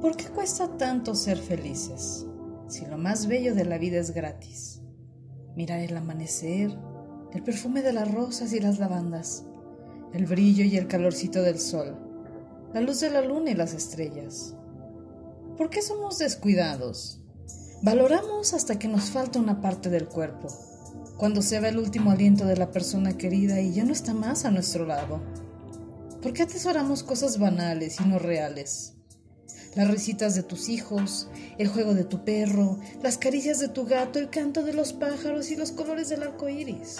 ¿Por qué cuesta tanto ser felices si lo más bello de la vida es gratis? Mirar el amanecer, el perfume de las rosas y las lavandas, el brillo y el calorcito del sol, la luz de la luna y las estrellas. ¿Por qué somos descuidados? Valoramos hasta que nos falta una parte del cuerpo, cuando se va el último aliento de la persona querida y ya no está más a nuestro lado. ¿Por qué atesoramos cosas banales y no reales? Las risitas de tus hijos, el juego de tu perro, las caricias de tu gato, el canto de los pájaros y los colores del arco iris.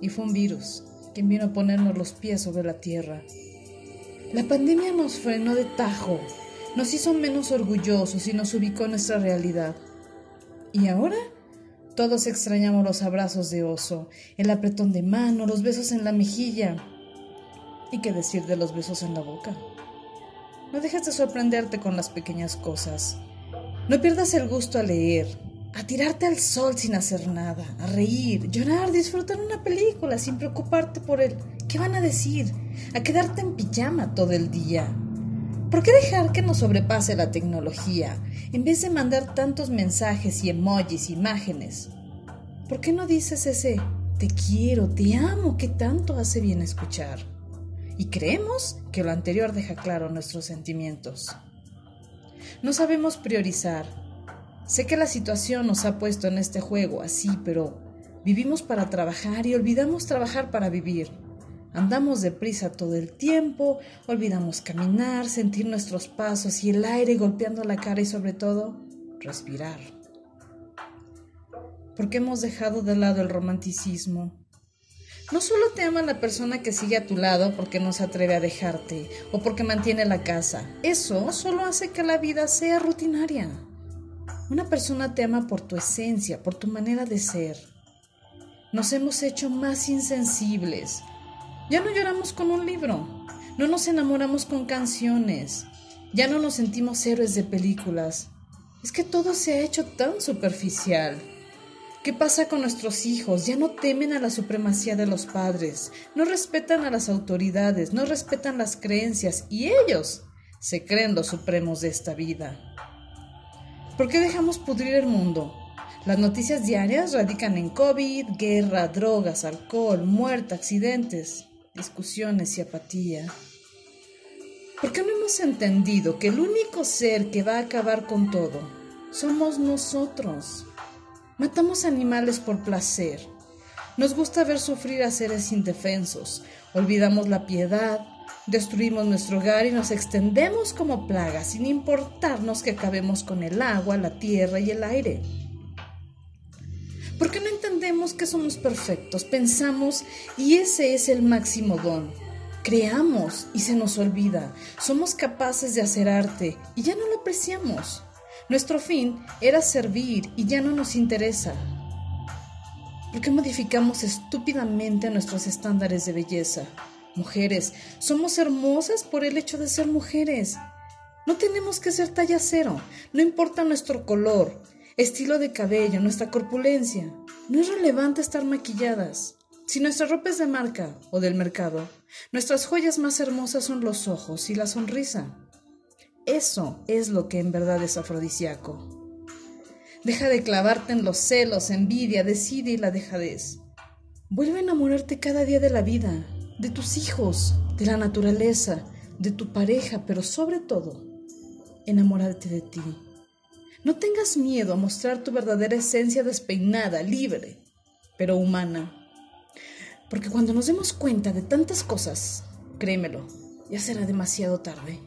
Y fue un virus quien vino a ponernos los pies sobre la tierra. La pandemia nos frenó de tajo, nos hizo menos orgullosos y nos ubicó en nuestra realidad. ¿Y ahora? Todos extrañamos los abrazos de oso, el apretón de mano, los besos en la mejilla. ¿Y qué decir de los besos en la boca? No dejes de sorprenderte con las pequeñas cosas. No pierdas el gusto a leer, a tirarte al sol sin hacer nada, a reír, llorar, disfrutar una película sin preocuparte por el qué van a decir, a quedarte en pijama todo el día. ¿Por qué dejar que nos sobrepase la tecnología en vez de mandar tantos mensajes y emojis, imágenes? ¿Por qué no dices ese te quiero, te amo que tanto hace bien escuchar? Y creemos que lo anterior deja claro nuestros sentimientos. No sabemos priorizar. Sé que la situación nos ha puesto en este juego así, pero vivimos para trabajar y olvidamos trabajar para vivir. Andamos deprisa todo el tiempo, olvidamos caminar, sentir nuestros pasos y el aire golpeando la cara y sobre todo respirar. Porque hemos dejado de lado el romanticismo, no solo te ama la persona que sigue a tu lado porque no se atreve a dejarte o porque mantiene la casa. Eso solo hace que la vida sea rutinaria. Una persona te ama por tu esencia, por tu manera de ser. Nos hemos hecho más insensibles. Ya no lloramos con un libro. No nos enamoramos con canciones. Ya no nos sentimos héroes de películas. Es que todo se ha hecho tan superficial. ¿Qué pasa con nuestros hijos? Ya no temen a la supremacía de los padres, no respetan a las autoridades, no respetan las creencias y ellos se creen los supremos de esta vida. ¿Por qué dejamos pudrir el mundo? Las noticias diarias radican en COVID, guerra, drogas, alcohol, muerte, accidentes, discusiones y apatía. ¿Por qué no hemos entendido que el único ser que va a acabar con todo somos nosotros? Matamos animales por placer. Nos gusta ver sufrir a seres indefensos. Olvidamos la piedad, destruimos nuestro hogar y nos extendemos como plagas sin importarnos que acabemos con el agua, la tierra y el aire. ¿Por qué no entendemos que somos perfectos? Pensamos y ese es el máximo don. Creamos y se nos olvida. Somos capaces de hacer arte y ya no lo apreciamos. Nuestro fin era servir y ya no nos interesa. ¿Por qué modificamos estúpidamente nuestros estándares de belleza? Mujeres, somos hermosas por el hecho de ser mujeres. No tenemos que ser talla cero, no importa nuestro color, estilo de cabello, nuestra corpulencia. No es relevante estar maquilladas. Si nuestra ropa es de marca o del mercado, nuestras joyas más hermosas son los ojos y la sonrisa. Eso es lo que en verdad es afrodisíaco. Deja de clavarte en los celos, envidia, decide y la dejadez. Vuelve a enamorarte cada día de la vida, de tus hijos, de la naturaleza, de tu pareja, pero sobre todo, enamorarte de ti. No tengas miedo a mostrar tu verdadera esencia despeinada, libre, pero humana. Porque cuando nos demos cuenta de tantas cosas, créemelo, ya será demasiado tarde.